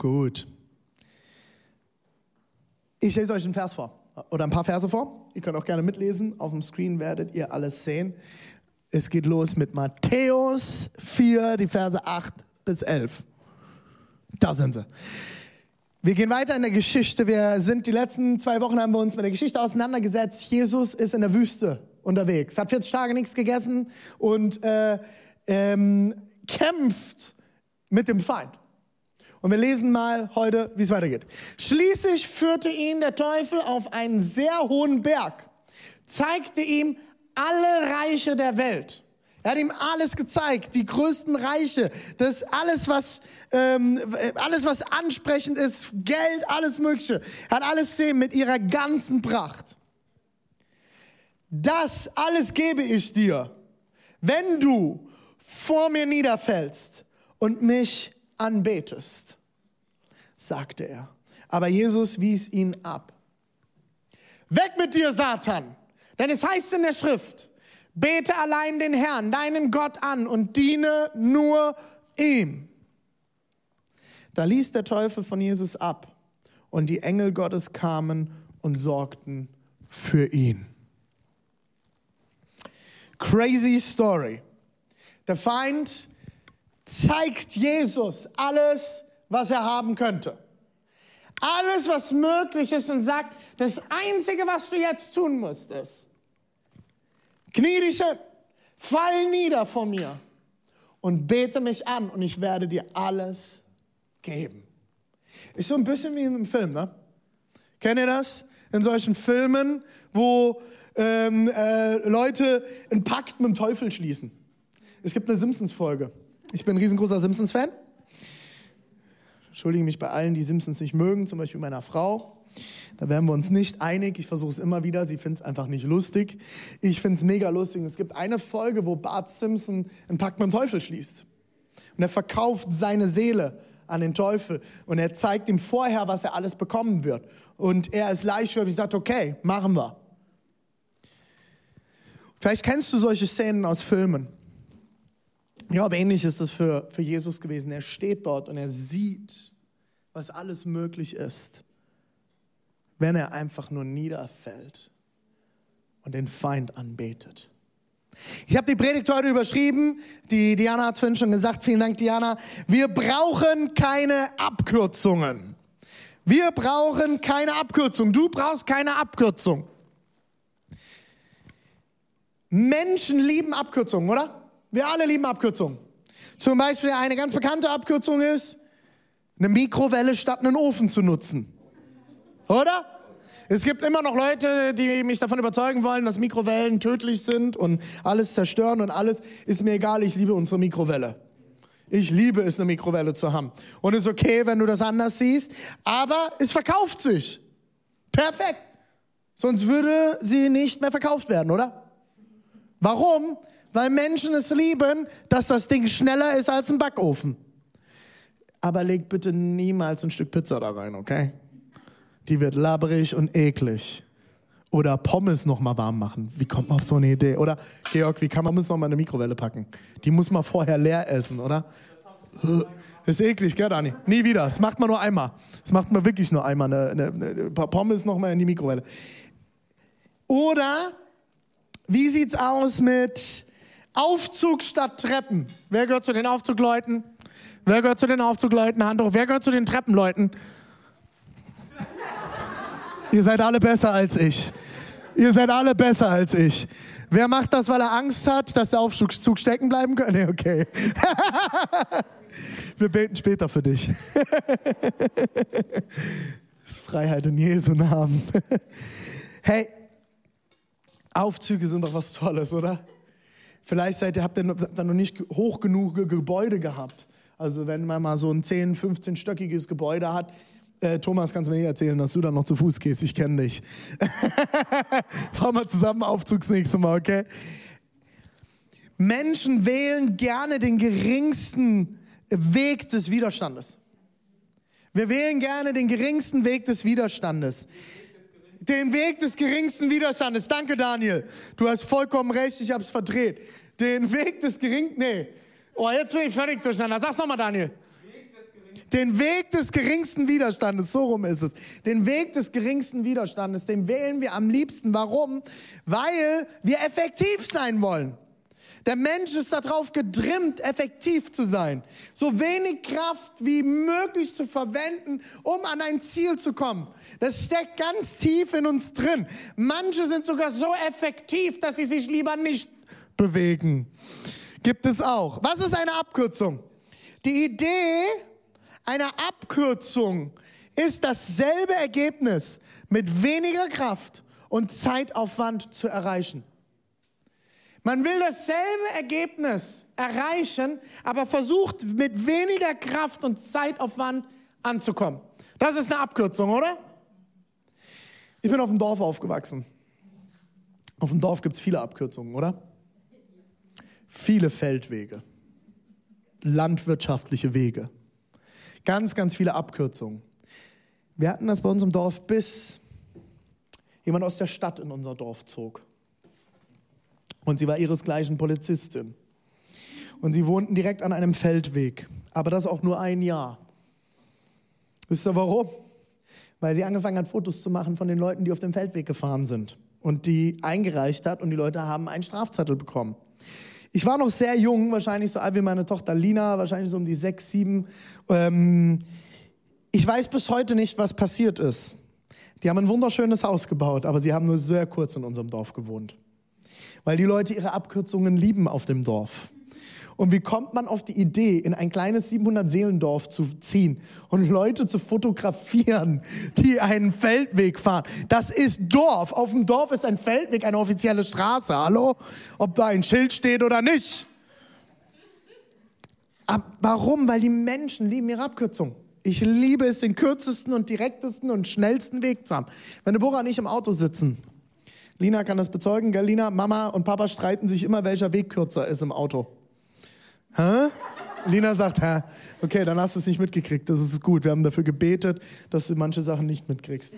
Gut. Ich lese euch einen Vers vor oder ein paar Verse vor. Ihr könnt auch gerne mitlesen. Auf dem Screen werdet ihr alles sehen. Es geht los mit Matthäus 4, die Verse 8 bis 11. Da sind sie. Wir gehen weiter in der Geschichte. Wir sind die letzten zwei Wochen haben wir uns mit der Geschichte auseinandergesetzt. Jesus ist in der Wüste unterwegs, hat 40 Tage nichts gegessen und äh, ähm, kämpft mit dem Feind. Und wir lesen mal heute, wie es weitergeht. Schließlich führte ihn der Teufel auf einen sehr hohen Berg, zeigte ihm alle Reiche der Welt. Er hat ihm alles gezeigt, die größten Reiche, das alles, was ähm, alles, was ansprechend ist, Geld, alles Mögliche. Er hat alles sehen mit ihrer ganzen Pracht. Das alles gebe ich dir, wenn du vor mir niederfällst und mich anbetest, sagte er. Aber Jesus wies ihn ab. Weg mit dir, Satan! Denn es heißt in der Schrift, bete allein den Herrn, deinen Gott an und diene nur ihm. Da ließ der Teufel von Jesus ab und die Engel Gottes kamen und sorgten für ihn. Crazy Story. Der Feind zeigt Jesus alles, was er haben könnte. Alles, was möglich ist und sagt, das Einzige, was du jetzt tun musst, ist, knie dich hin, fall nieder vor mir und bete mich an und ich werde dir alles geben. Ist so ein bisschen wie in einem Film, ne? Kennt ihr das? In solchen Filmen, wo ähm, äh, Leute einen Pakt mit dem Teufel schließen. Es gibt eine Simpsons-Folge. Ich bin ein riesengroßer Simpsons-Fan. Entschuldige mich bei allen, die Simpsons nicht mögen, zum Beispiel meiner Frau. Da wären wir uns nicht einig. Ich versuche es immer wieder. Sie findet es einfach nicht lustig. Ich finde es mega lustig. Es gibt eine Folge, wo Bart Simpson einen Pakt mit dem Teufel schließt. Und er verkauft seine Seele an den Teufel. Und er zeigt ihm vorher, was er alles bekommen wird. Und er ist leichtgläubig, sagt, okay, machen wir. Vielleicht kennst du solche Szenen aus Filmen. Ja, aber ähnlich ist das für, für Jesus gewesen. Er steht dort und er sieht, was alles möglich ist, wenn er einfach nur niederfällt und den Feind anbetet. Ich habe die Predigt heute überschrieben. Die Diana hat es vorhin schon gesagt. Vielen Dank, Diana. Wir brauchen keine Abkürzungen. Wir brauchen keine Abkürzung. Du brauchst keine Abkürzung. Menschen lieben Abkürzungen, oder? Wir alle lieben Abkürzungen. Zum Beispiel eine ganz bekannte Abkürzung ist, eine Mikrowelle statt einen Ofen zu nutzen. Oder? Es gibt immer noch Leute, die mich davon überzeugen wollen, dass Mikrowellen tödlich sind und alles zerstören und alles. Ist mir egal, ich liebe unsere Mikrowelle. Ich liebe es, eine Mikrowelle zu haben. Und ist okay, wenn du das anders siehst, aber es verkauft sich. Perfekt. Sonst würde sie nicht mehr verkauft werden, oder? Warum? Weil Menschen es lieben, dass das Ding schneller ist als ein Backofen. Aber leg bitte niemals ein Stück Pizza da rein, okay? Die wird labberig und eklig. Oder Pommes noch mal warm machen. Wie kommt man auf so eine Idee? Oder Georg, wie kann man Pommes noch mal in eine Mikrowelle packen? Die muss man vorher leer essen, oder? Das ist eklig, gell, Dani? Nie wieder. Das macht man nur einmal. Das macht man wirklich nur einmal. Eine, eine, eine Pommes noch mal in die Mikrowelle. Oder wie sieht's aus mit Aufzug statt Treppen? Wer gehört zu den Aufzugleuten? Wer gehört zu den Aufzugleuten? Hand hoch. Wer gehört zu den Treppenleuten? Ihr seid alle besser als ich. Ihr seid alle besser als ich. Wer macht das, weil er Angst hat, dass der Aufzug stecken bleiben könnte? Nee, okay. Wir beten später für dich. Das ist Freiheit in Jesu Namen. Hey, Aufzüge sind doch was Tolles, oder? Vielleicht seid ihr, habt ihr dann noch nicht hoch genug Gebäude gehabt. Also wenn man mal so ein 10, 15-stöckiges Gebäude hat, äh, Thomas, kannst du mir nicht erzählen, dass du dann noch zu Fuß gehst? Ich kenne dich. Fahren wir zusammen Aufzugs nächste Mal, okay? Menschen wählen gerne den geringsten Weg des Widerstandes. Wir wählen gerne den geringsten Weg des Widerstandes. Den Weg des geringsten Widerstandes. Danke, Daniel. Du hast vollkommen recht, ich habe es verdreht. Den Weg des geringsten, nee. Oh, jetzt bin ich völlig durcheinander. Sag's nochmal, Daniel. Den Weg des geringsten Widerstandes, so rum ist es. Den Weg des geringsten Widerstandes, den wählen wir am liebsten. Warum? Weil wir effektiv sein wollen. Der Mensch ist darauf getrimmt, effektiv zu sein. So wenig Kraft wie möglich zu verwenden, um an ein Ziel zu kommen. Das steckt ganz tief in uns drin. Manche sind sogar so effektiv, dass sie sich lieber nicht bewegen. Gibt es auch. Was ist eine Abkürzung? Die Idee einer Abkürzung ist dasselbe Ergebnis mit weniger Kraft und Zeitaufwand zu erreichen. Man will dasselbe Ergebnis erreichen, aber versucht mit weniger Kraft und Zeitaufwand anzukommen. Das ist eine Abkürzung, oder? Ich bin auf dem Dorf aufgewachsen. Auf dem Dorf gibt es viele Abkürzungen, oder? Viele Feldwege, landwirtschaftliche Wege, ganz, ganz viele Abkürzungen. Wir hatten das bei uns im Dorf, bis jemand aus der Stadt in unser Dorf zog. Und sie war ihresgleichen Polizistin. Und sie wohnten direkt an einem Feldweg. Aber das auch nur ein Jahr. Wisst ihr warum? Weil sie angefangen hat, Fotos zu machen von den Leuten, die auf dem Feldweg gefahren sind. Und die eingereicht hat und die Leute haben einen Strafzettel bekommen. Ich war noch sehr jung, wahrscheinlich so alt wie meine Tochter Lina, wahrscheinlich so um die sechs, sieben. Ähm, ich weiß bis heute nicht, was passiert ist. Die haben ein wunderschönes Haus gebaut, aber sie haben nur sehr kurz in unserem Dorf gewohnt weil die Leute ihre Abkürzungen lieben auf dem Dorf. Und wie kommt man auf die Idee, in ein kleines 700-Seelendorf zu ziehen und Leute zu fotografieren, die einen Feldweg fahren? Das ist Dorf. Auf dem Dorf ist ein Feldweg eine offizielle Straße. Hallo? Ob da ein Schild steht oder nicht. Aber warum? Weil die Menschen lieben ihre Abkürzung. Ich liebe es, den kürzesten und direktesten und schnellsten Weg zu haben. Wenn Deborah und ich im Auto sitzen Lina kann das bezeugen, gell, Lina? Mama und Papa streiten sich immer, welcher Weg kürzer ist im Auto. Hä? Lina sagt, hä? Okay, dann hast du es nicht mitgekriegt. Das ist gut. Wir haben dafür gebetet, dass du manche Sachen nicht mitkriegst.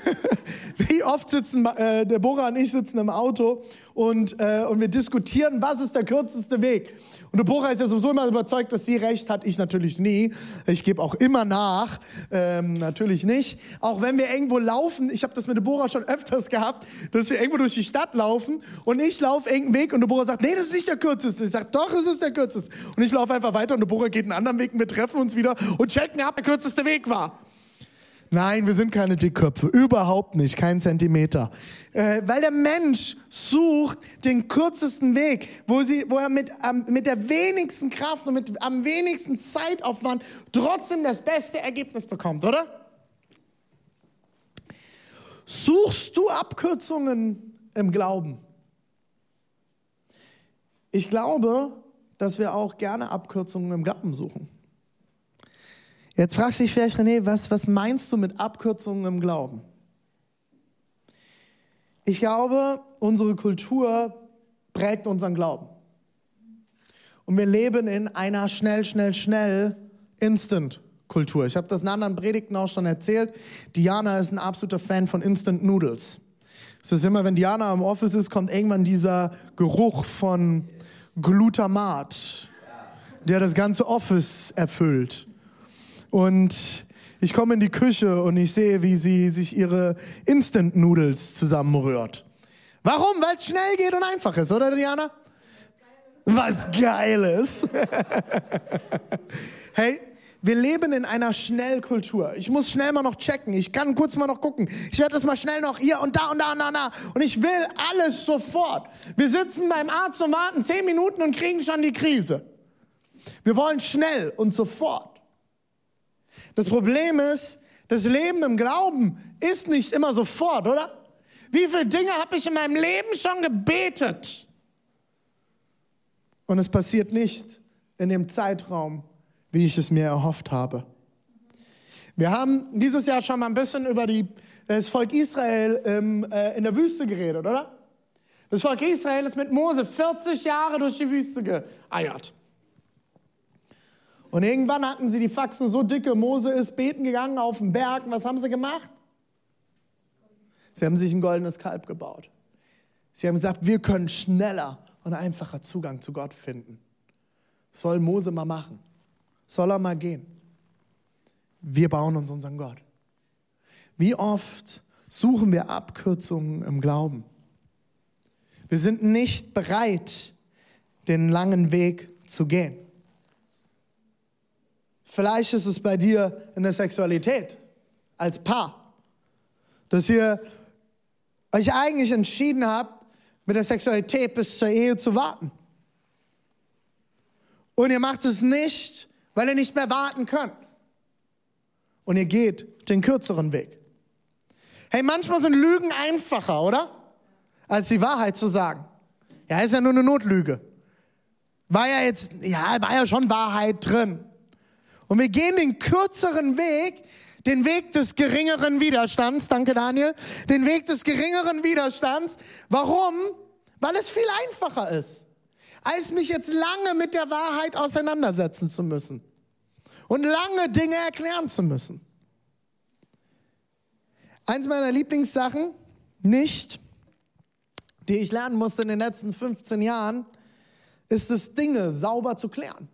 Wie oft sitzen äh, Deborah und ich sitzen im Auto und, äh, und wir diskutieren, was ist der kürzeste Weg. Und Deborah ist ja sowieso immer überzeugt, dass sie recht hat. Ich natürlich nie. Ich gebe auch immer nach. Ähm, natürlich nicht. Auch wenn wir irgendwo laufen, ich habe das mit Deborah schon öfters gehabt, dass wir irgendwo durch die Stadt laufen und ich laufe irgendeinen Weg und Deborah sagt, nee, das ist nicht der kürzeste. Ich sage, doch, es ist der kürzeste. Und ich laufe einfach weiter und Deborah geht einen anderen Weg und wir treffen uns wieder und checken ab, der kürzeste Weg war. Nein, wir sind keine Dickköpfe, überhaupt nicht, kein Zentimeter. Äh, weil der Mensch sucht den kürzesten Weg, wo, sie, wo er mit, ähm, mit der wenigsten Kraft und mit am wenigsten Zeitaufwand trotzdem das beste Ergebnis bekommt, oder? Suchst du Abkürzungen im Glauben? Ich glaube, dass wir auch gerne Abkürzungen im Glauben suchen. Jetzt fragst du dich vielleicht, René, was, was meinst du mit Abkürzungen im Glauben? Ich glaube, unsere Kultur prägt unseren Glauben. Und wir leben in einer schnell, schnell, schnell Instant-Kultur. Ich habe das in anderen Predigten auch schon erzählt. Diana ist ein absoluter Fan von Instant Noodles. Es ist immer, wenn Diana im Office ist, kommt irgendwann dieser Geruch von Glutamat, der das ganze Office erfüllt. Und ich komme in die Küche und ich sehe, wie sie sich ihre Instant Noodles zusammenrührt. Warum? Weil es schnell geht und einfach ist, oder Diana? Weil es geil ist. hey, wir leben in einer Schnellkultur. Ich muss schnell mal noch checken. Ich kann kurz mal noch gucken. Ich werde das mal schnell noch hier und da und da und da und da. Und ich will alles sofort. Wir sitzen beim Arzt und warten zehn Minuten und kriegen schon die Krise. Wir wollen schnell und sofort. Das Problem ist, das Leben im Glauben ist nicht immer sofort, oder? Wie viele Dinge habe ich in meinem Leben schon gebetet? Und es passiert nicht in dem Zeitraum, wie ich es mir erhofft habe. Wir haben dieses Jahr schon mal ein bisschen über die, das Volk Israel ähm, äh, in der Wüste geredet, oder? Das Volk Israel ist mit Mose 40 Jahre durch die Wüste geeiert. Und irgendwann hatten sie die Faxen so dicke, Mose ist beten gegangen auf den Berg. Und was haben sie gemacht? Sie haben sich ein goldenes Kalb gebaut. Sie haben gesagt, wir können schneller und einfacher Zugang zu Gott finden. Soll Mose mal machen. Soll er mal gehen. Wir bauen uns unseren Gott. Wie oft suchen wir Abkürzungen im Glauben? Wir sind nicht bereit, den langen Weg zu gehen. Vielleicht ist es bei dir in der Sexualität als Paar, dass ihr euch eigentlich entschieden habt, mit der Sexualität bis zur Ehe zu warten. Und ihr macht es nicht, weil ihr nicht mehr warten könnt. Und ihr geht den kürzeren Weg. Hey, manchmal sind Lügen einfacher, oder? Als die Wahrheit zu sagen. Ja, ist ja nur eine Notlüge. War ja jetzt, ja, war ja schon Wahrheit drin. Und wir gehen den kürzeren Weg, den Weg des geringeren Widerstands, danke Daniel, den Weg des geringeren Widerstands. Warum? Weil es viel einfacher ist, als mich jetzt lange mit der Wahrheit auseinandersetzen zu müssen und lange Dinge erklären zu müssen. Eins meiner Lieblingssachen, nicht, die ich lernen musste in den letzten 15 Jahren, ist es, Dinge sauber zu klären.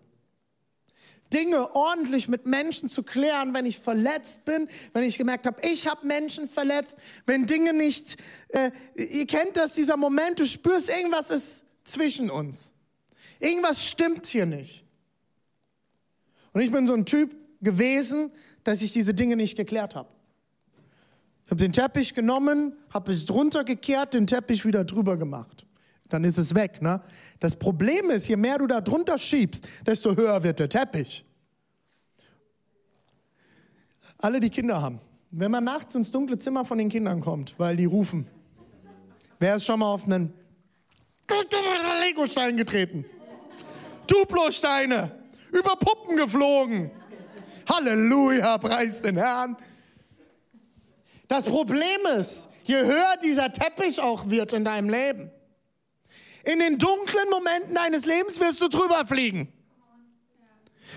Dinge ordentlich mit Menschen zu klären, wenn ich verletzt bin, wenn ich gemerkt habe, ich habe Menschen verletzt, wenn Dinge nicht, äh, ihr kennt das, dieser Moment, du spürst, irgendwas ist zwischen uns. Irgendwas stimmt hier nicht. Und ich bin so ein Typ gewesen, dass ich diese Dinge nicht geklärt habe. Ich habe den Teppich genommen, habe es drunter gekehrt, den Teppich wieder drüber gemacht. Dann ist es weg. Ne? Das Problem ist, je mehr du da drunter schiebst, desto höher wird der Teppich. Alle, die Kinder haben. Wenn man nachts ins dunkle Zimmer von den Kindern kommt, weil die rufen, wer ist schon mal auf einen Lego-Stein getreten? Duplo-Steine, über Puppen geflogen. Halleluja, preis den Herrn. Das Problem ist, je höher dieser Teppich auch wird in deinem Leben, in den dunklen Momenten deines Lebens wirst du drüber fliegen.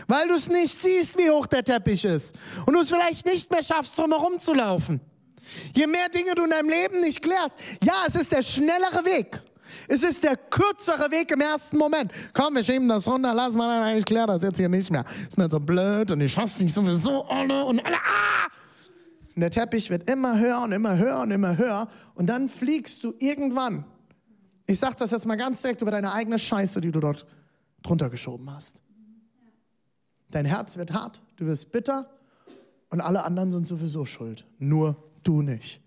Weil du es nicht siehst, wie hoch der Teppich ist. Und du es vielleicht nicht mehr schaffst, drumherum zu laufen. Je mehr Dinge du in deinem Leben nicht klärst, ja, es ist der schnellere Weg. Es ist der kürzere Weg im ersten Moment. Komm, wir schieben das runter, lass mal, ich kläre das jetzt hier nicht mehr. Ist mir so blöd und ich fasse dich sowieso alle und alle, ah! Und der Teppich wird immer höher und immer höher und immer höher und dann fliegst du irgendwann ich sage das jetzt mal ganz direkt über deine eigene Scheiße, die du dort drunter geschoben hast. Dein Herz wird hart, du wirst bitter und alle anderen sind sowieso schuld. Nur du nicht.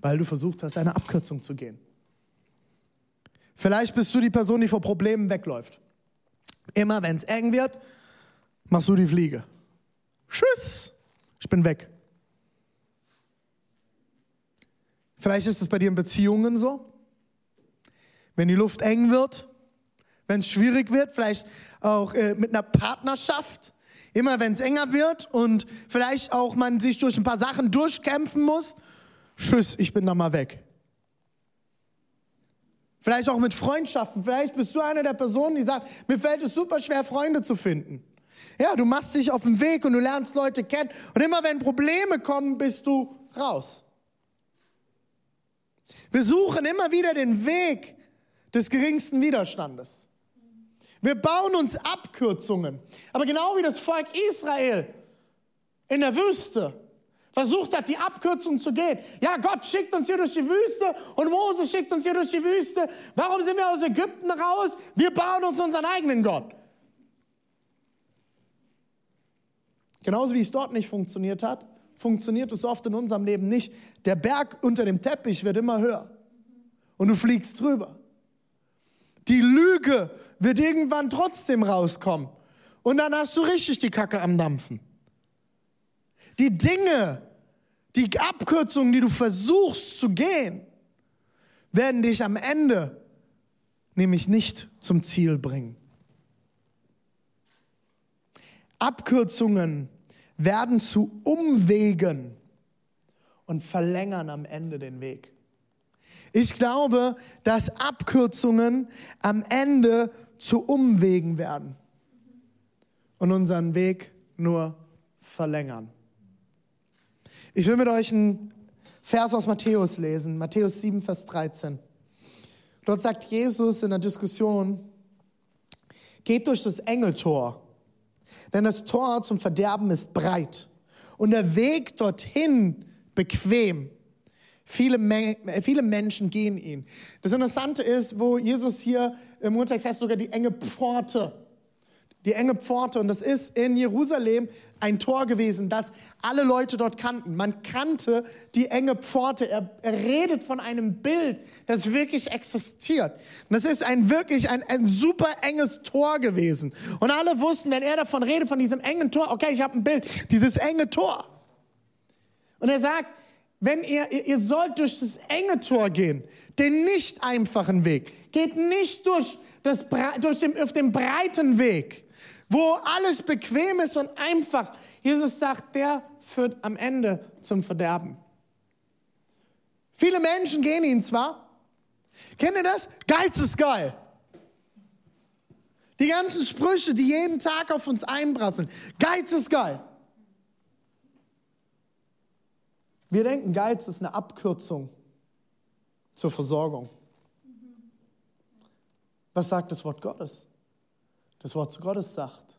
Weil du versucht hast, eine Abkürzung zu gehen. Vielleicht bist du die Person, die vor Problemen wegläuft. Immer wenn es eng wird, machst du die Fliege. Tschüss, ich bin weg. Vielleicht ist es bei dir in Beziehungen so wenn die Luft eng wird, wenn es schwierig wird, vielleicht auch äh, mit einer Partnerschaft, immer wenn es enger wird und vielleicht auch man sich durch ein paar Sachen durchkämpfen muss, tschüss, ich bin da mal weg. Vielleicht auch mit Freundschaften. Vielleicht bist du eine der Personen, die sagt, mir fällt es super schwer, Freunde zu finden. Ja, du machst dich auf den Weg und du lernst Leute kennen. Und immer wenn Probleme kommen, bist du raus. Wir suchen immer wieder den Weg, des geringsten Widerstandes. Wir bauen uns Abkürzungen. Aber genau wie das Volk Israel in der Wüste versucht hat, die Abkürzung zu gehen. Ja, Gott schickt uns hier durch die Wüste und Mose schickt uns hier durch die Wüste. Warum sind wir aus Ägypten raus? Wir bauen uns unseren eigenen Gott. Genauso wie es dort nicht funktioniert hat, funktioniert es oft in unserem Leben nicht. Der Berg unter dem Teppich wird immer höher und du fliegst drüber. Die Lüge wird irgendwann trotzdem rauskommen. Und dann hast du richtig die Kacke am Dampfen. Die Dinge, die Abkürzungen, die du versuchst zu gehen, werden dich am Ende nämlich nicht zum Ziel bringen. Abkürzungen werden zu Umwegen und verlängern am Ende den Weg. Ich glaube, dass Abkürzungen am Ende zu Umwegen werden und unseren Weg nur verlängern. Ich will mit euch einen Vers aus Matthäus lesen, Matthäus 7, Vers 13. Dort sagt Jesus in der Diskussion, geht durch das enge Tor, denn das Tor zum Verderben ist breit und der Weg dorthin bequem. Viele, viele Menschen gehen ihn. Das Interessante ist, wo Jesus hier im Urtext heißt sogar die enge Pforte die enge Pforte. Und das ist in Jerusalem ein Tor gewesen, das alle Leute dort kannten. Man kannte die enge Pforte. Er, er redet von einem Bild, das wirklich existiert. Und das ist ein wirklich ein, ein super enges Tor gewesen. Und alle wussten, wenn er davon redet, von diesem engen Tor, okay, ich habe ein Bild, dieses enge Tor. Und er sagt, wenn ihr, ihr sollt durch das enge Tor gehen, den nicht einfachen Weg. Geht nicht durch, das, durch den, auf dem breiten Weg, wo alles bequem ist und einfach. Jesus sagt, der führt am Ende zum Verderben. Viele Menschen gehen ihn zwar. Kennt ihr das? Geiz ist geil. Die ganzen Sprüche, die jeden Tag auf uns einprasseln. Geiz ist geil. Wir denken, Geiz ist eine Abkürzung zur Versorgung. Was sagt das Wort Gottes? Das Wort Gottes sagt,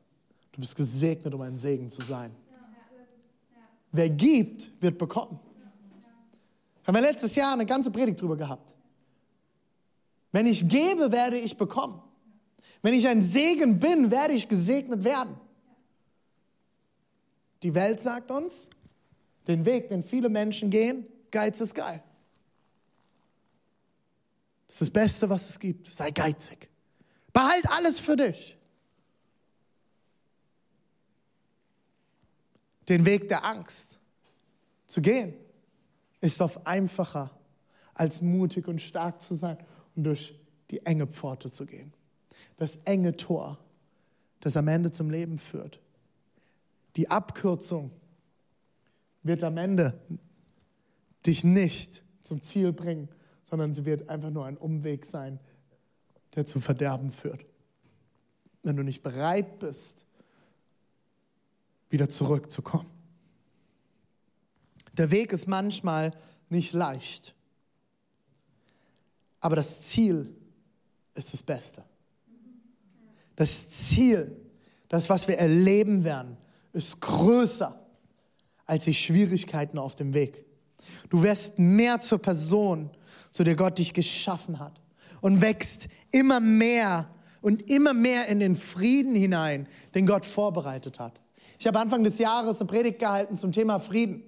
du bist gesegnet, um ein Segen zu sein. Wer gibt, wird bekommen. Haben wir letztes Jahr eine ganze Predigt drüber gehabt. Wenn ich gebe, werde ich bekommen. Wenn ich ein Segen bin, werde ich gesegnet werden. Die Welt sagt uns, den Weg, den viele Menschen gehen, Geiz ist geil. Das ist das Beste, was es gibt. Sei geizig. Behalt alles für dich. den Weg der Angst zu gehen, ist oft einfacher, als mutig und stark zu sein und durch die enge Pforte zu gehen. Das enge Tor, das am Ende zum Leben führt. Die Abkürzung wird am Ende dich nicht zum Ziel bringen, sondern sie wird einfach nur ein Umweg sein, der zum Verderben führt. Wenn du nicht bereit bist, wieder zurückzukommen. Der Weg ist manchmal nicht leicht, aber das Ziel ist das Beste. Das Ziel, das, was wir erleben werden, ist größer als die Schwierigkeiten auf dem Weg. Du wirst mehr zur Person, zu der Gott dich geschaffen hat und wächst immer mehr und immer mehr in den Frieden hinein, den Gott vorbereitet hat. Ich habe Anfang des Jahres eine Predigt gehalten zum Thema Frieden.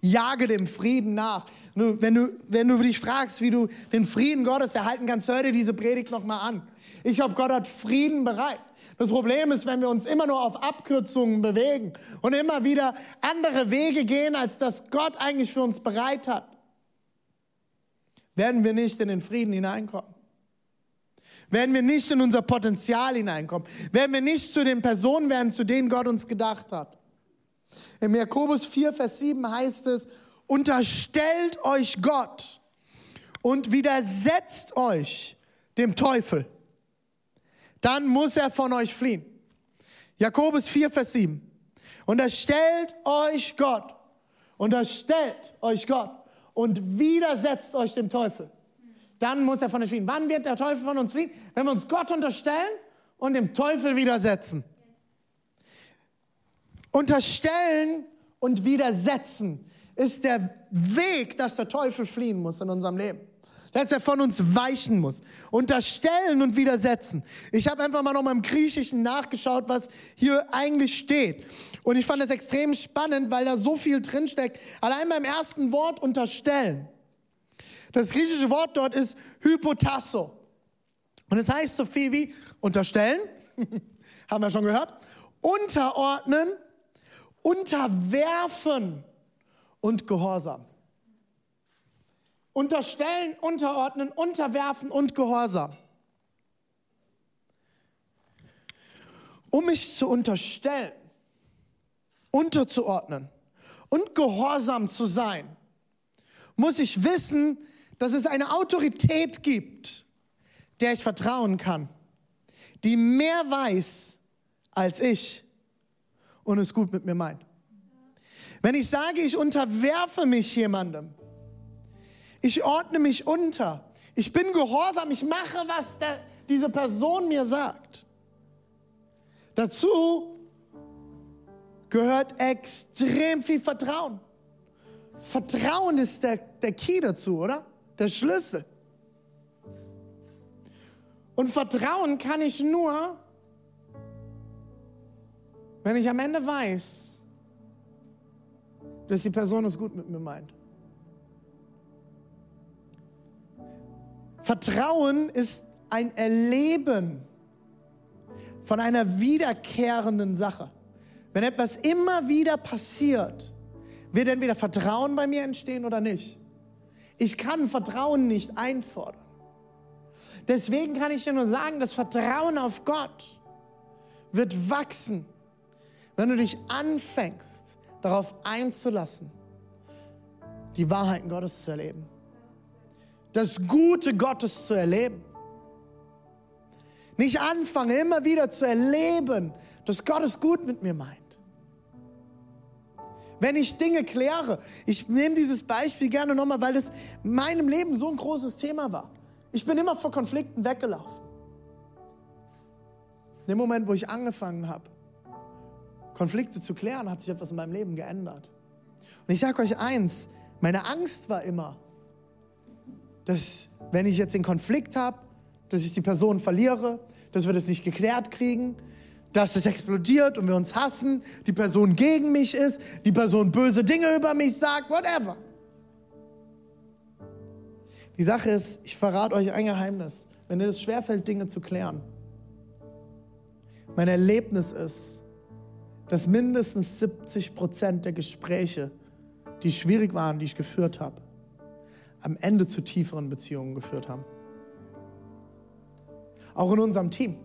Jage dem Frieden nach. Wenn du, wenn du dich fragst, wie du den Frieden Gottes erhalten kannst, hör dir diese Predigt nochmal an. Ich habe Gott hat Frieden bereit. Das Problem ist, wenn wir uns immer nur auf Abkürzungen bewegen und immer wieder andere Wege gehen, als das Gott eigentlich für uns bereit hat, werden wir nicht in den Frieden hineinkommen werden wir nicht in unser Potenzial hineinkommen, werden wir nicht zu den Personen werden, zu denen Gott uns gedacht hat. Im Jakobus 4, Vers 7 heißt es, unterstellt euch Gott und widersetzt euch dem Teufel. Dann muss er von euch fliehen. Jakobus 4, Vers 7. Unterstellt euch Gott. Unterstellt euch Gott und widersetzt euch dem Teufel dann muss er von uns fliehen. Wann wird der Teufel von uns fliehen? Wenn wir uns Gott unterstellen und dem Teufel widersetzen. Unterstellen und widersetzen ist der Weg, dass der Teufel fliehen muss in unserem Leben. Dass er von uns weichen muss. Unterstellen und widersetzen. Ich habe einfach mal noch mal im Griechischen nachgeschaut, was hier eigentlich steht. Und ich fand das extrem spannend, weil da so viel drinsteckt. Allein beim ersten Wort unterstellen das griechische Wort dort ist Hypotasso. Und es heißt so viel wie unterstellen, haben wir schon gehört, unterordnen, unterwerfen und Gehorsam. Unterstellen, unterordnen, unterwerfen und Gehorsam. Um mich zu unterstellen, unterzuordnen und gehorsam zu sein, muss ich wissen, dass es eine Autorität gibt, der ich vertrauen kann, die mehr weiß als ich und es gut mit mir meint. Wenn ich sage, ich unterwerfe mich jemandem, ich ordne mich unter, ich bin gehorsam, ich mache, was der, diese Person mir sagt. Dazu gehört extrem viel Vertrauen. Vertrauen ist der, der Key dazu, oder? Der Schlüssel. Und Vertrauen kann ich nur, wenn ich am Ende weiß, dass die Person es gut mit mir meint. Vertrauen ist ein Erleben von einer wiederkehrenden Sache. Wenn etwas immer wieder passiert, wird entweder Vertrauen bei mir entstehen oder nicht. Ich kann Vertrauen nicht einfordern. Deswegen kann ich dir nur sagen, das Vertrauen auf Gott wird wachsen, wenn du dich anfängst, darauf einzulassen, die Wahrheiten Gottes zu erleben. Das Gute Gottes zu erleben. Nicht anfangen, immer wieder zu erleben, dass Gott es gut mit mir meint. Wenn ich Dinge kläre, ich nehme dieses Beispiel gerne nochmal, weil es in meinem Leben so ein großes Thema war. Ich bin immer vor Konflikten weggelaufen. In dem Moment, wo ich angefangen habe, Konflikte zu klären, hat sich etwas in meinem Leben geändert. Und ich sage euch eins, meine Angst war immer, dass wenn ich jetzt den Konflikt habe, dass ich die Person verliere, dass wir das nicht geklärt kriegen, dass es explodiert und wir uns hassen, die Person gegen mich ist, die Person böse Dinge über mich sagt, whatever. Die Sache ist, ich verrate euch ein Geheimnis, wenn dir das schwerfällt, Dinge zu klären. Mein Erlebnis ist, dass mindestens 70 Prozent der Gespräche, die schwierig waren, die ich geführt habe, am Ende zu tieferen Beziehungen geführt haben. Auch in unserem Team.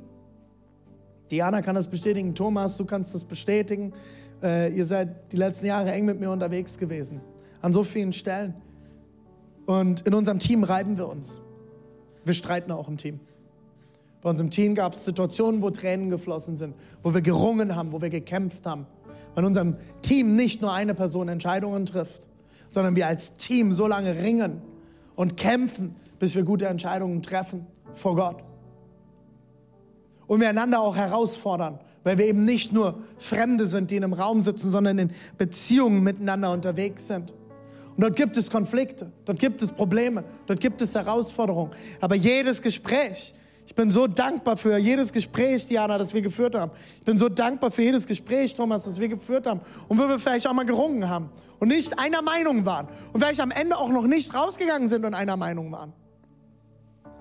Diana kann das bestätigen, Thomas, du kannst das bestätigen. Äh, ihr seid die letzten Jahre eng mit mir unterwegs gewesen, an so vielen Stellen. Und in unserem Team reiben wir uns. Wir streiten auch im Team. Bei uns im Team gab es Situationen, wo Tränen geflossen sind, wo wir gerungen haben, wo wir gekämpft haben. Weil in unserem Team nicht nur eine Person Entscheidungen trifft, sondern wir als Team so lange ringen und kämpfen, bis wir gute Entscheidungen treffen vor Gott. Und wir einander auch herausfordern, weil wir eben nicht nur Fremde sind, die in einem Raum sitzen, sondern in Beziehungen miteinander unterwegs sind. Und dort gibt es Konflikte, dort gibt es Probleme, dort gibt es Herausforderungen. Aber jedes Gespräch, ich bin so dankbar für jedes Gespräch, Diana, das wir geführt haben. Ich bin so dankbar für jedes Gespräch, Thomas, das wir geführt haben. Und wo wir vielleicht auch mal gerungen haben und nicht einer Meinung waren. Und vielleicht am Ende auch noch nicht rausgegangen sind und einer Meinung waren.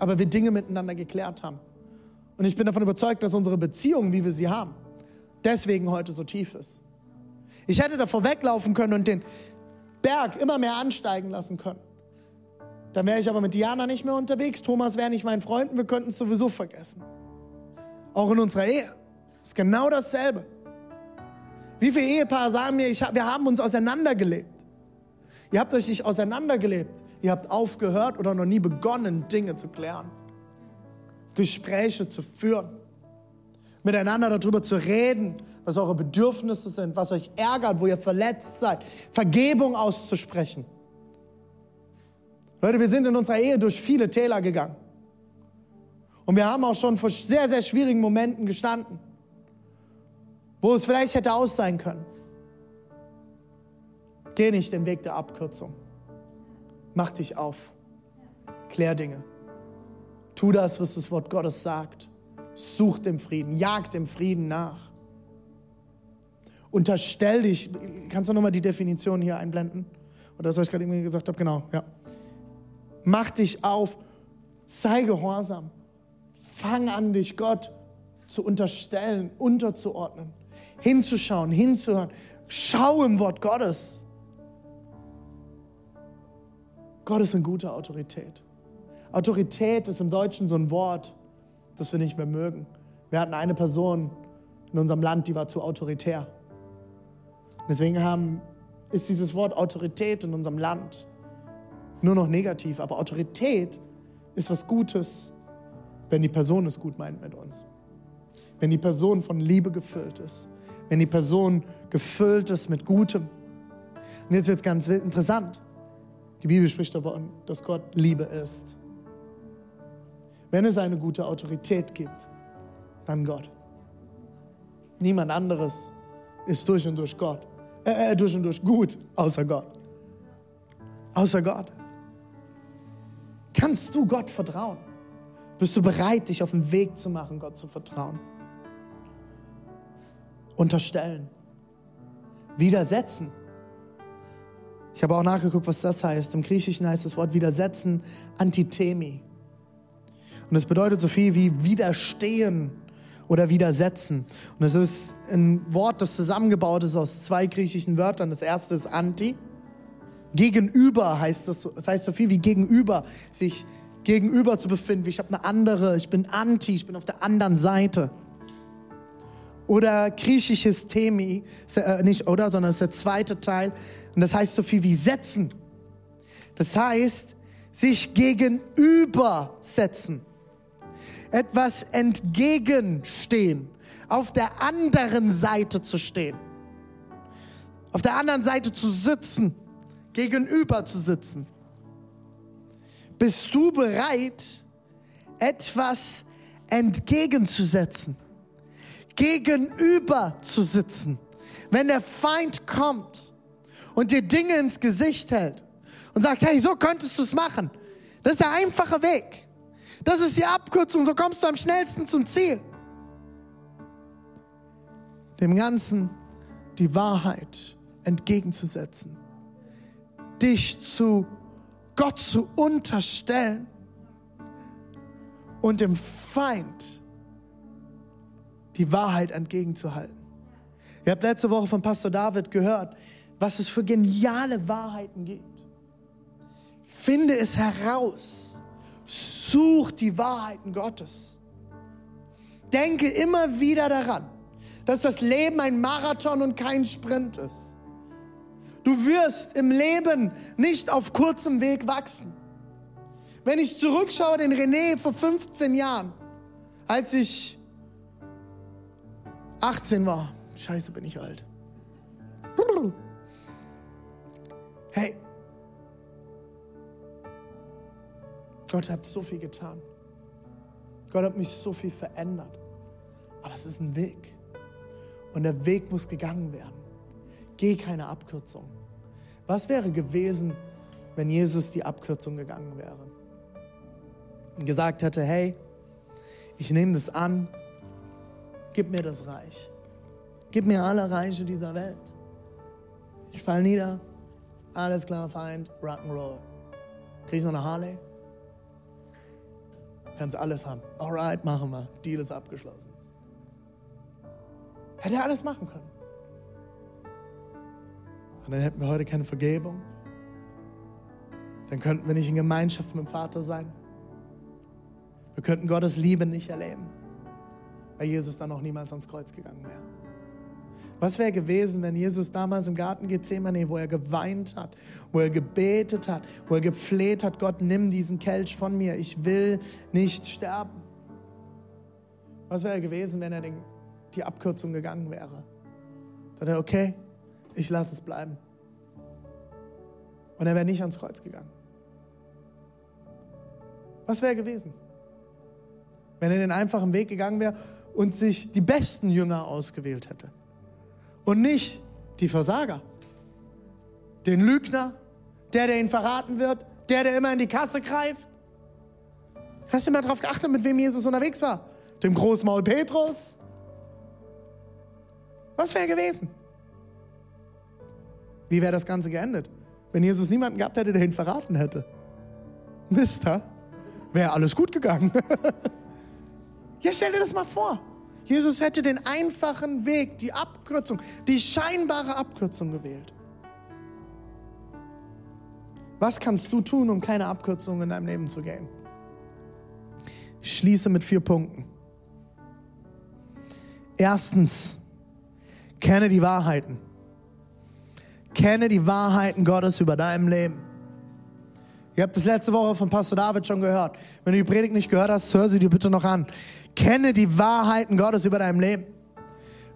Aber wir Dinge miteinander geklärt haben. Und ich bin davon überzeugt, dass unsere Beziehung, wie wir sie haben, deswegen heute so tief ist. Ich hätte davor weglaufen können und den Berg immer mehr ansteigen lassen können. Dann wäre ich aber mit Diana nicht mehr unterwegs. Thomas wäre nicht mein Freund und wir könnten es sowieso vergessen. Auch in unserer Ehe ist genau dasselbe. Wie viele Ehepaare sagen mir, ich, wir haben uns auseinandergelebt? Ihr habt euch nicht auseinandergelebt. Ihr habt aufgehört oder noch nie begonnen, Dinge zu klären. Gespräche zu führen. Miteinander darüber zu reden, was eure Bedürfnisse sind, was euch ärgert, wo ihr verletzt seid. Vergebung auszusprechen. Leute, wir sind in unserer Ehe durch viele Täler gegangen. Und wir haben auch schon vor sehr, sehr schwierigen Momenten gestanden, wo es vielleicht hätte aus sein können. Geh nicht den Weg der Abkürzung. Mach dich auf. Klär Dinge. Tu das, was das Wort Gottes sagt. Such dem Frieden, jag dem Frieden nach. Unterstell dich. Kannst du nochmal die Definition hier einblenden? Oder das, was ich gerade irgendwie gesagt habe? Genau, ja. Mach dich auf, sei gehorsam. Fang an, dich Gott zu unterstellen, unterzuordnen, hinzuschauen, hinzuhören. Schau im Wort Gottes. Gott ist eine gute Autorität. Autorität ist im Deutschen so ein Wort, das wir nicht mehr mögen. Wir hatten eine Person in unserem Land, die war zu autoritär. Deswegen haben, ist dieses Wort Autorität in unserem Land nur noch negativ. Aber Autorität ist was Gutes, wenn die Person es gut meint mit uns. Wenn die Person von Liebe gefüllt ist. Wenn die Person gefüllt ist mit Gutem. Und jetzt wird es ganz interessant. Die Bibel spricht davon, dass Gott Liebe ist. Wenn es eine gute Autorität gibt, dann Gott. Niemand anderes ist durch und durch Gott. Äh, äh, durch und durch gut, außer Gott. Außer Gott. Kannst du Gott vertrauen? Bist du bereit, dich auf den Weg zu machen, Gott zu vertrauen? Unterstellen. Widersetzen. Ich habe auch nachgeguckt, was das heißt. Im Griechischen heißt das Wort widersetzen Antithemi. Und es bedeutet so viel wie widerstehen oder widersetzen. Und es ist ein Wort, das zusammengebaut ist aus zwei griechischen Wörtern. Das erste ist anti. Gegenüber heißt das, das heißt so viel wie gegenüber, sich gegenüber zu befinden. Ich habe eine andere, ich bin anti, ich bin auf der anderen Seite. Oder griechisches Themi, äh, nicht oder, sondern das ist der zweite Teil. Und das heißt so viel wie setzen. Das heißt, sich gegenübersetzen etwas entgegenstehen, auf der anderen Seite zu stehen, auf der anderen Seite zu sitzen, gegenüber zu sitzen. Bist du bereit, etwas entgegenzusetzen, gegenüber zu sitzen, wenn der Feind kommt und dir Dinge ins Gesicht hält und sagt, hey, so könntest du es machen. Das ist der einfache Weg. Das ist die Abkürzung, so kommst du am schnellsten zum Ziel. Dem Ganzen die Wahrheit entgegenzusetzen, dich zu Gott zu unterstellen und dem Feind die Wahrheit entgegenzuhalten. Ihr habt letzte Woche von Pastor David gehört, was es für geniale Wahrheiten gibt. Finde es heraus Such die Wahrheiten Gottes. Denke immer wieder daran, dass das Leben ein Marathon und kein Sprint ist. Du wirst im Leben nicht auf kurzem Weg wachsen. Wenn ich zurückschaue, den René vor 15 Jahren, als ich 18 war, scheiße bin ich alt. Hey, Gott hat so viel getan. Gott hat mich so viel verändert. Aber es ist ein Weg. Und der Weg muss gegangen werden. Geh keine Abkürzung. Was wäre gewesen, wenn Jesus die Abkürzung gegangen wäre? Und gesagt hätte, hey, ich nehme das an, gib mir das Reich. Gib mir alle Reiche dieser Welt. Ich fall nieder, alles klar, Feind, Rock'n'Roll. Krieg ich noch eine Harley? kannst alles haben. Alright, machen wir. Deal ist abgeschlossen. Hätte er alles machen können. Und dann hätten wir heute keine Vergebung. Dann könnten wir nicht in Gemeinschaft mit dem Vater sein. Wir könnten Gottes Liebe nicht erleben, weil Jesus dann noch niemals ans Kreuz gegangen wäre. Was wäre gewesen, wenn Jesus damals im Garten Gethsemane, wo er geweint hat, wo er gebetet hat, wo er gefleht hat, Gott, nimm diesen Kelch von mir, ich will nicht sterben. Was wäre gewesen, wenn er den, die Abkürzung gegangen wäre? Dann er, okay, ich lasse es bleiben. Und er wäre nicht ans Kreuz gegangen. Was wäre gewesen, wenn er den einfachen Weg gegangen wäre und sich die besten Jünger ausgewählt hätte? und nicht die Versager. Den Lügner, der, der ihn verraten wird, der, der immer in die Kasse greift. Hast du mal darauf geachtet, mit wem Jesus unterwegs war? Dem Großmaul Petrus? Was wäre gewesen? Wie wäre das Ganze geendet? Wenn Jesus niemanden gehabt hätte, der ihn verraten hätte. Mister, wäre alles gut gegangen. ja, stell dir das mal vor. Jesus hätte den einfachen Weg, die Abkürzung, die scheinbare Abkürzung gewählt. Was kannst du tun, um keine Abkürzung in deinem Leben zu gehen? Ich schließe mit vier Punkten. Erstens, kenne die Wahrheiten. Kenne die Wahrheiten Gottes über deinem Leben. Ihr habt das letzte Woche von Pastor David schon gehört. Wenn du die Predigt nicht gehört hast, hör sie dir bitte noch an. Kenne die Wahrheiten Gottes über deinem Leben.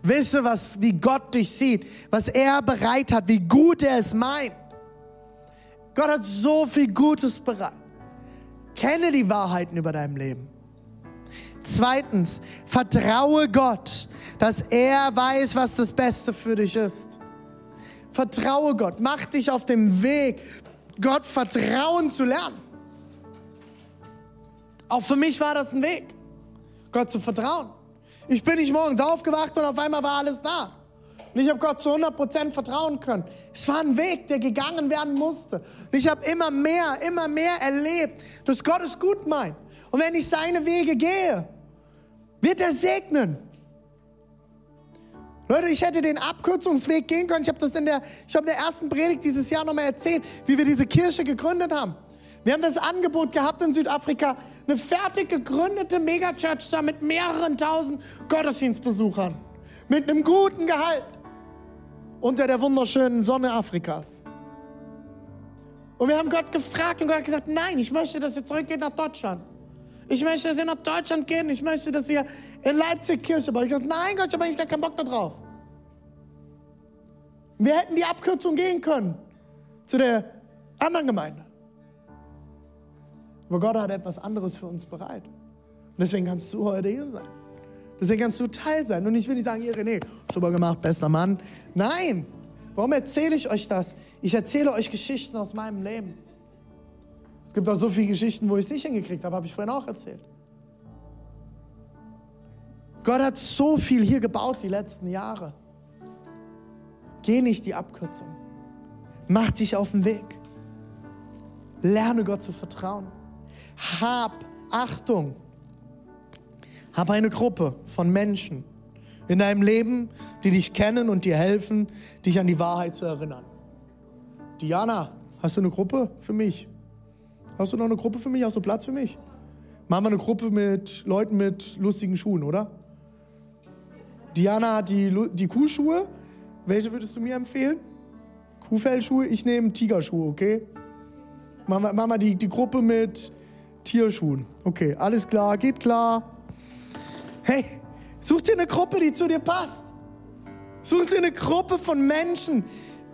Wisse, was, wie Gott dich sieht, was er bereit hat, wie gut er es meint. Gott hat so viel Gutes bereit. Kenne die Wahrheiten über deinem Leben. Zweitens, vertraue Gott, dass er weiß, was das Beste für dich ist. Vertraue Gott, mach dich auf dem Weg, Gott Vertrauen zu lernen. Auch für mich war das ein Weg, Gott zu vertrauen. Ich bin nicht morgens aufgewacht und auf einmal war alles da. Und ich habe Gott zu 100% vertrauen können. Es war ein Weg, der gegangen werden musste. Und ich habe immer mehr, immer mehr erlebt, dass Gott es gut meint. Und wenn ich seine Wege gehe, wird er segnen. Leute, ich hätte den Abkürzungsweg gehen können. Ich habe das in der, ich habe der ersten Predigt dieses Jahr nochmal erzählt, wie wir diese Kirche gegründet haben. Wir haben das Angebot gehabt in Südafrika, eine fertig gegründete Megachurch da mit mehreren tausend Gottesdienstbesuchern. Mit einem guten Gehalt. Unter der wunderschönen Sonne Afrikas. Und wir haben Gott gefragt und Gott hat gesagt, nein, ich möchte, dass ihr zurückgeht nach Deutschland. Ich möchte, dass ihr nach Deutschland geht. Ich möchte, dass ihr in Leipzig Kirche baut. Ich gesagt, nein Gott, ich habe eigentlich gar keinen Bock darauf. Wir hätten die Abkürzung gehen können zu der anderen Gemeinde. Aber Gott hat etwas anderes für uns bereit. Und deswegen kannst du heute hier sein. Deswegen kannst du Teil sein. Und ich will nicht sagen, hier René, super gemacht, bester Mann. Nein. Warum erzähle ich euch das? Ich erzähle euch Geschichten aus meinem Leben. Es gibt auch so viele Geschichten, wo ich es nicht hingekriegt habe, habe ich vorhin auch erzählt. Gott hat so viel hier gebaut die letzten Jahre. Geh nicht die Abkürzung. Mach dich auf den Weg. Lerne Gott zu vertrauen. Hab Achtung. Hab eine Gruppe von Menschen in deinem Leben, die dich kennen und dir helfen, dich an die Wahrheit zu erinnern. Diana, hast du eine Gruppe für mich? Hast du noch eine Gruppe für mich? Hast du Platz für mich? Machen wir eine Gruppe mit Leuten mit lustigen Schuhen, oder? Diana hat die, die Kuhschuhe. Welche würdest du mir empfehlen? Kuhfellschuhe? Ich nehme Tigerschuhe, okay? Machen wir, machen wir die, die Gruppe mit Tierschuhen. Okay, alles klar, geht klar. Hey, such dir eine Gruppe, die zu dir passt. Such dir eine Gruppe von Menschen,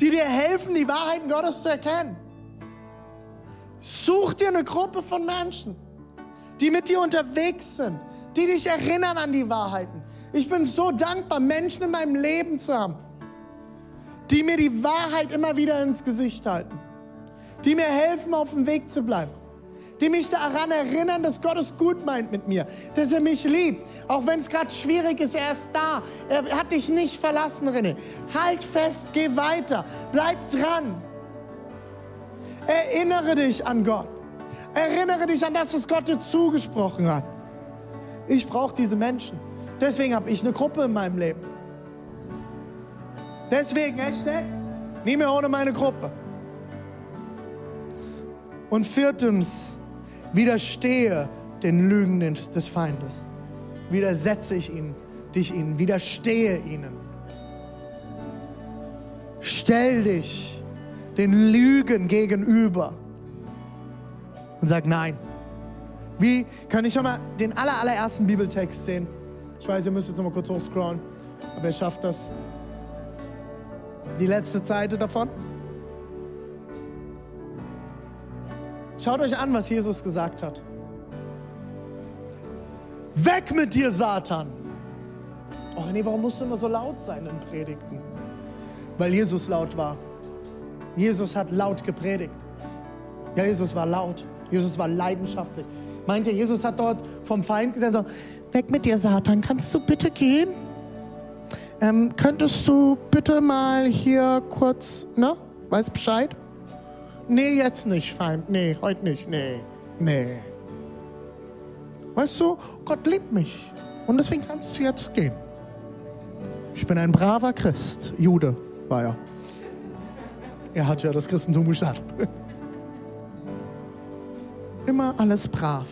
die dir helfen, die Wahrheiten Gottes zu erkennen. Such dir eine Gruppe von Menschen, die mit dir unterwegs sind, die dich erinnern an die Wahrheiten. Ich bin so dankbar, Menschen in meinem Leben zu haben, die mir die Wahrheit immer wieder ins Gesicht halten, die mir helfen, auf dem Weg zu bleiben, die mich daran erinnern, dass Gott es gut meint mit mir, dass er mich liebt. Auch wenn es gerade schwierig ist, er ist da. Er hat dich nicht verlassen, René. Halt fest, geh weiter, bleib dran. Erinnere dich an Gott. Erinnere dich an das, was Gott dir zugesprochen hat. Ich brauche diese Menschen. Deswegen habe ich eine Gruppe in meinem Leben. Deswegen, Hashtag, nie mehr ohne meine Gruppe. Und viertens, widerstehe den Lügen des Feindes. Widersetze ich ihnen, dich ihnen, widerstehe ihnen. Stell dich den Lügen gegenüber und sag nein. Wie kann ich schon mal den aller, allerersten Bibeltext sehen? Ich weiß, ihr müsst jetzt noch mal kurz hochscrollen, aber ihr schafft das. Die letzte Seite davon. Schaut euch an, was Jesus gesagt hat. Weg mit dir, Satan! Och nee, warum musst du immer so laut sein in Predigten? Weil Jesus laut war. Jesus hat laut gepredigt. Ja, Jesus war laut. Jesus war leidenschaftlich. Meint ihr, Jesus hat dort vom Feind gesagt, so, weg mit dir, Satan, kannst du bitte gehen? Ähm, könntest du bitte mal hier kurz, ne? Weiß Bescheid? Nee, jetzt nicht, Feind. Nee, heute nicht. Nee, nee. Weißt du, Gott liebt mich. Und deswegen kannst du jetzt gehen. Ich bin ein braver Christ. Jude war er. Er hat ja das Christentum gestartet. Immer alles brav.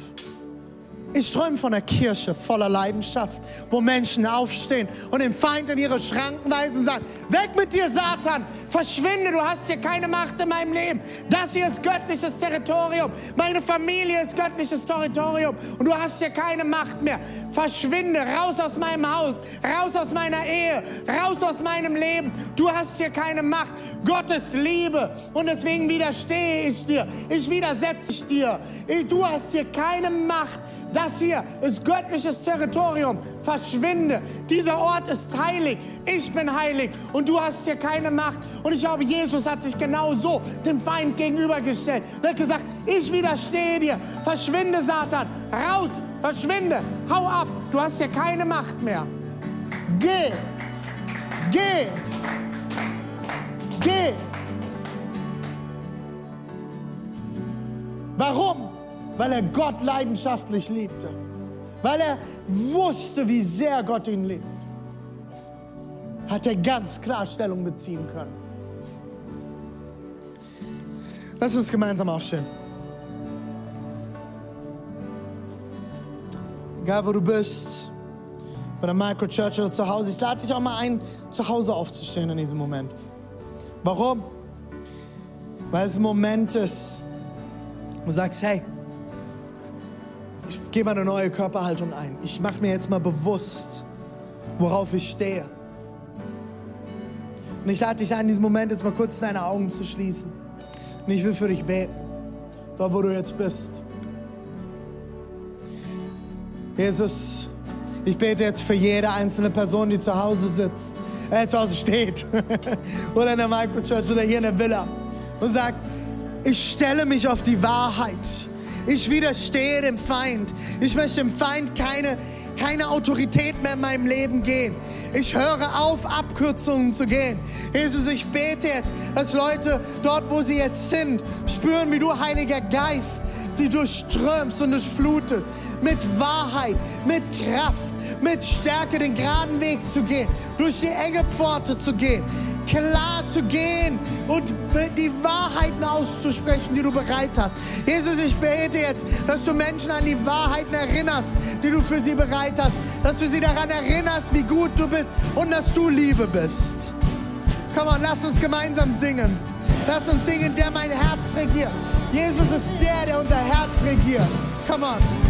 Ich träume von einer Kirche voller Leidenschaft, wo Menschen aufstehen und den Feind in ihre Schranken weisen und sagen, weg mit dir, Satan, verschwinde, du hast hier keine Macht in meinem Leben. Das hier ist göttliches Territorium, meine Familie ist göttliches Territorium und du hast hier keine Macht mehr. Verschwinde, raus aus meinem Haus, raus aus meiner Ehe, raus aus meinem Leben. Du hast hier keine Macht. Gottes Liebe und deswegen widerstehe ich dir. Ich widersetze ich dir. Du hast hier keine Macht. Das hier ist göttliches Territorium. Verschwinde. Dieser Ort ist heilig. Ich bin heilig und du hast hier keine Macht. Und ich glaube, Jesus hat sich genau so dem Feind gegenübergestellt. Er hat gesagt, ich widerstehe dir. Verschwinde, Satan. Raus. Verschwinde. Hau ab. Du hast hier keine Macht mehr. Geh. Geh. Geh. Warum? Weil er Gott leidenschaftlich liebte. Weil er wusste, wie sehr Gott ihn liebt. Hat er ganz klar Stellung beziehen können. Lass uns gemeinsam aufstehen. Egal wo du bist, bei der Microchurch oder zu Hause, ich lade dich auch mal ein, zu Hause aufzustehen in diesem Moment. Warum? Weil es ein Moment ist, wo du sagst, hey, gehe mal eine neue Körperhaltung ein. Ich mache mir jetzt mal bewusst, worauf ich stehe. Und ich lade dich ein, in diesem Moment jetzt mal kurz deine Augen zu schließen. Und ich will für dich beten, dort wo du jetzt bist. Jesus, ich bete jetzt für jede einzelne Person, die zu Hause sitzt, äh, zu Hause steht oder in der Microchurch oder hier in der Villa und sagt, ich stelle mich auf die Wahrheit. Ich widerstehe dem Feind. Ich möchte dem Feind keine, keine Autorität mehr in meinem Leben geben. Ich höre auf, Abkürzungen zu gehen. Jesus, ich bete jetzt, dass Leute dort, wo sie jetzt sind, spüren, wie du, Heiliger Geist, sie durchströmst und durchflutest. Mit Wahrheit, mit Kraft, mit Stärke den geraden Weg zu gehen, durch die enge Pforte zu gehen, klar zu gehen und die Wahrheiten auszusprechen, die du bereit hast. Jesus, ich bete jetzt, dass du Menschen an die Wahrheiten erinnerst, die du für sie bereit hast, dass du sie daran erinnerst, wie gut du bist und dass du Liebe bist. Komm on, lass uns gemeinsam singen. Lass uns singen, der mein Herz regiert. Jesus ist der, der unser Herz regiert. Come on.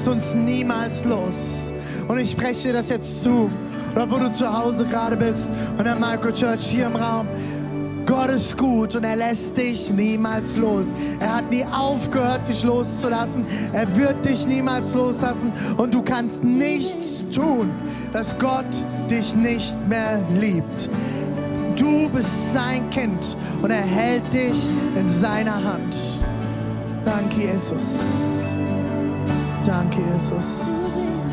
Lässt uns niemals los. Und ich spreche dir das jetzt zu. Oder wo du zu Hause gerade bist und der Microchurch hier im Raum. Gott ist gut und er lässt dich niemals los. Er hat nie aufgehört, dich loszulassen. Er wird dich niemals loslassen und du kannst nichts tun, dass Gott dich nicht mehr liebt. Du bist sein Kind und er hält dich in seiner Hand. Danke, Jesus. Danke, Jesus.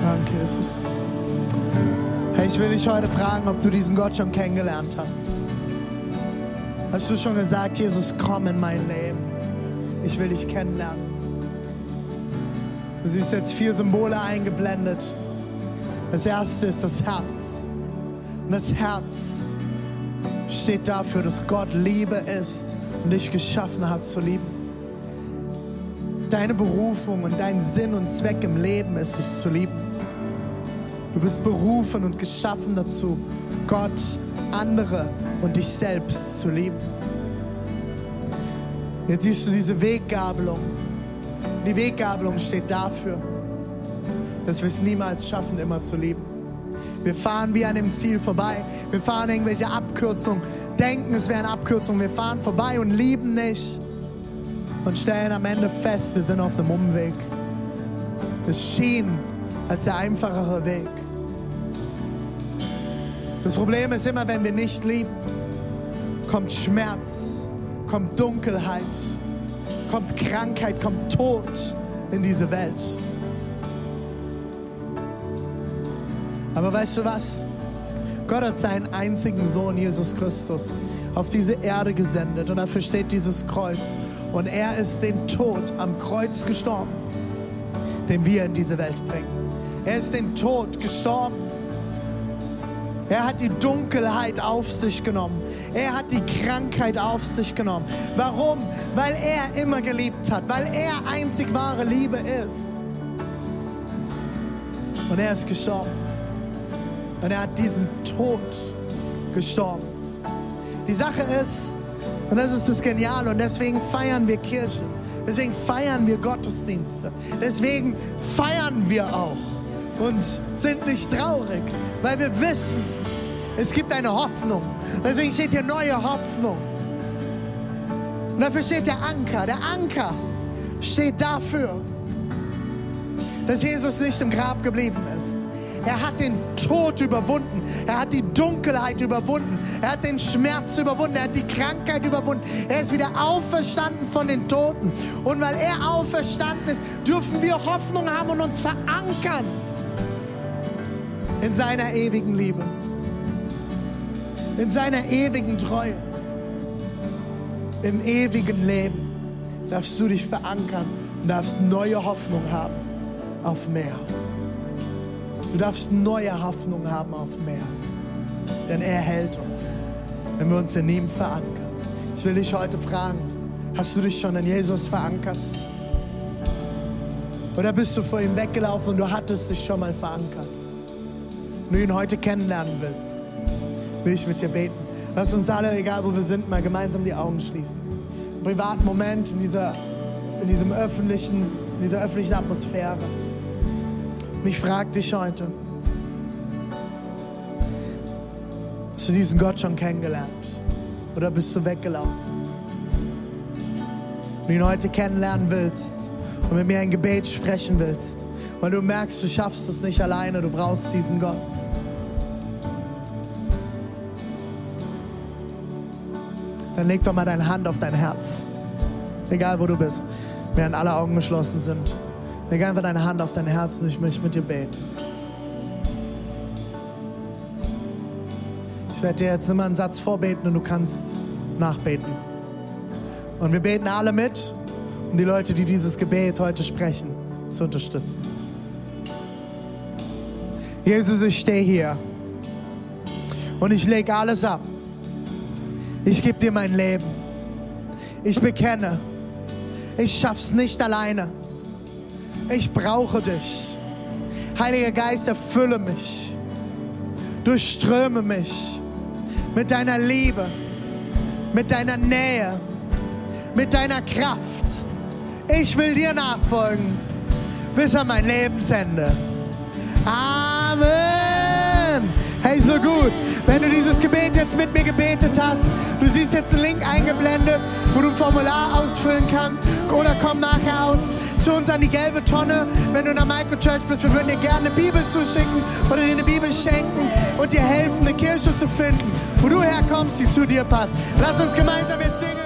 Danke, Jesus. Hey, ich will dich heute fragen, ob du diesen Gott schon kennengelernt hast. Hast du schon gesagt, Jesus, komm in mein Leben. Ich will dich kennenlernen. Du siehst jetzt vier Symbole eingeblendet. Das erste ist das Herz. Und das Herz steht dafür, dass Gott Liebe ist und dich geschaffen hat zu lieben. Deine Berufung und dein Sinn und Zweck im Leben ist es zu lieben. Du bist berufen und geschaffen dazu, Gott, andere und dich selbst zu lieben. Jetzt siehst du diese Weggabelung. Die Weggabelung steht dafür, dass wir es niemals schaffen, immer zu lieben. Wir fahren wie an dem Ziel vorbei. Wir fahren irgendwelche Abkürzungen, denken, es wären Abkürzungen. Wir fahren vorbei und lieben nicht und stellen am Ende fest, wir sind auf einem Umweg. Es schien als der einfachere Weg. Das Problem ist immer, wenn wir nicht lieben, kommt Schmerz, kommt Dunkelheit, kommt Krankheit, kommt Tod in diese Welt. Aber weißt du was? Gott hat seinen einzigen Sohn, Jesus Christus, auf diese Erde gesendet und dafür steht dieses Kreuz. Und er ist den Tod am Kreuz gestorben, den wir in diese Welt bringen. Er ist den Tod gestorben. Er hat die Dunkelheit auf sich genommen. Er hat die Krankheit auf sich genommen. Warum? Weil er immer geliebt hat, weil er einzig wahre Liebe ist. Und er ist gestorben. Und er hat diesen Tod gestorben. Die Sache ist, und das ist das Geniale, und deswegen feiern wir Kirche. Deswegen feiern wir Gottesdienste. Deswegen feiern wir auch und sind nicht traurig, weil wir wissen, es gibt eine Hoffnung. Und deswegen steht hier neue Hoffnung. Und dafür steht der Anker. Der Anker steht dafür, dass Jesus nicht im Grab geblieben ist. Er hat den Tod überwunden. Er hat die Dunkelheit überwunden. Er hat den Schmerz überwunden. Er hat die Krankheit überwunden. Er ist wieder auferstanden von den Toten. Und weil er auferstanden ist, dürfen wir Hoffnung haben und uns verankern in seiner ewigen Liebe, in seiner ewigen Treue, im ewigen Leben darfst du dich verankern und darfst neue Hoffnung haben auf mehr. Du darfst neue Hoffnung haben auf mehr, denn er hält uns, wenn wir uns in ihm verankern. Ich will dich heute fragen, hast du dich schon in Jesus verankert? Oder bist du vor ihm weggelaufen und du hattest dich schon mal verankert? Wenn du ihn heute kennenlernen willst, will ich mit dir beten. Lass uns alle, egal wo wir sind, mal gemeinsam die Augen schließen. Einen privaten Moment in dieser, in diesem öffentlichen, in dieser öffentlichen Atmosphäre. Ich frage dich heute, hast du diesen Gott schon kennengelernt? Oder bist du weggelaufen? Wenn du ihn heute kennenlernen willst und mit mir ein Gebet sprechen willst, weil du merkst, du schaffst es nicht alleine, du brauchst diesen Gott. Dann leg doch mal deine Hand auf dein Herz. Egal wo du bist, während alle Augen geschlossen sind. Leg einfach deine Hand auf dein Herz und ich möchte mit dir beten. Ich werde dir jetzt immer einen Satz vorbeten und du kannst nachbeten. Und wir beten alle mit, um die Leute, die dieses Gebet heute sprechen, zu unterstützen. Jesus, ich stehe hier und ich lege alles ab. Ich gebe dir mein Leben. Ich bekenne, ich schaff's nicht alleine. Ich brauche dich. Heiliger Geist, erfülle mich. Durchströme mich mit deiner Liebe, mit deiner Nähe, mit deiner Kraft. Ich will dir nachfolgen bis an mein Lebensende. Amen. Hey, so gut. Wenn du dieses Gebet jetzt mit mir gebetet hast, du siehst jetzt einen Link eingeblendet, wo du ein Formular ausfüllen kannst oder komm nachher auf zu uns an die gelbe Tonne, wenn du in der Microchurch bist. Wir würden dir gerne eine Bibel zuschicken oder dir eine Bibel schenken und dir helfen, eine Kirche zu finden, wo du herkommst, die zu dir passt. Lass uns gemeinsam jetzt singen.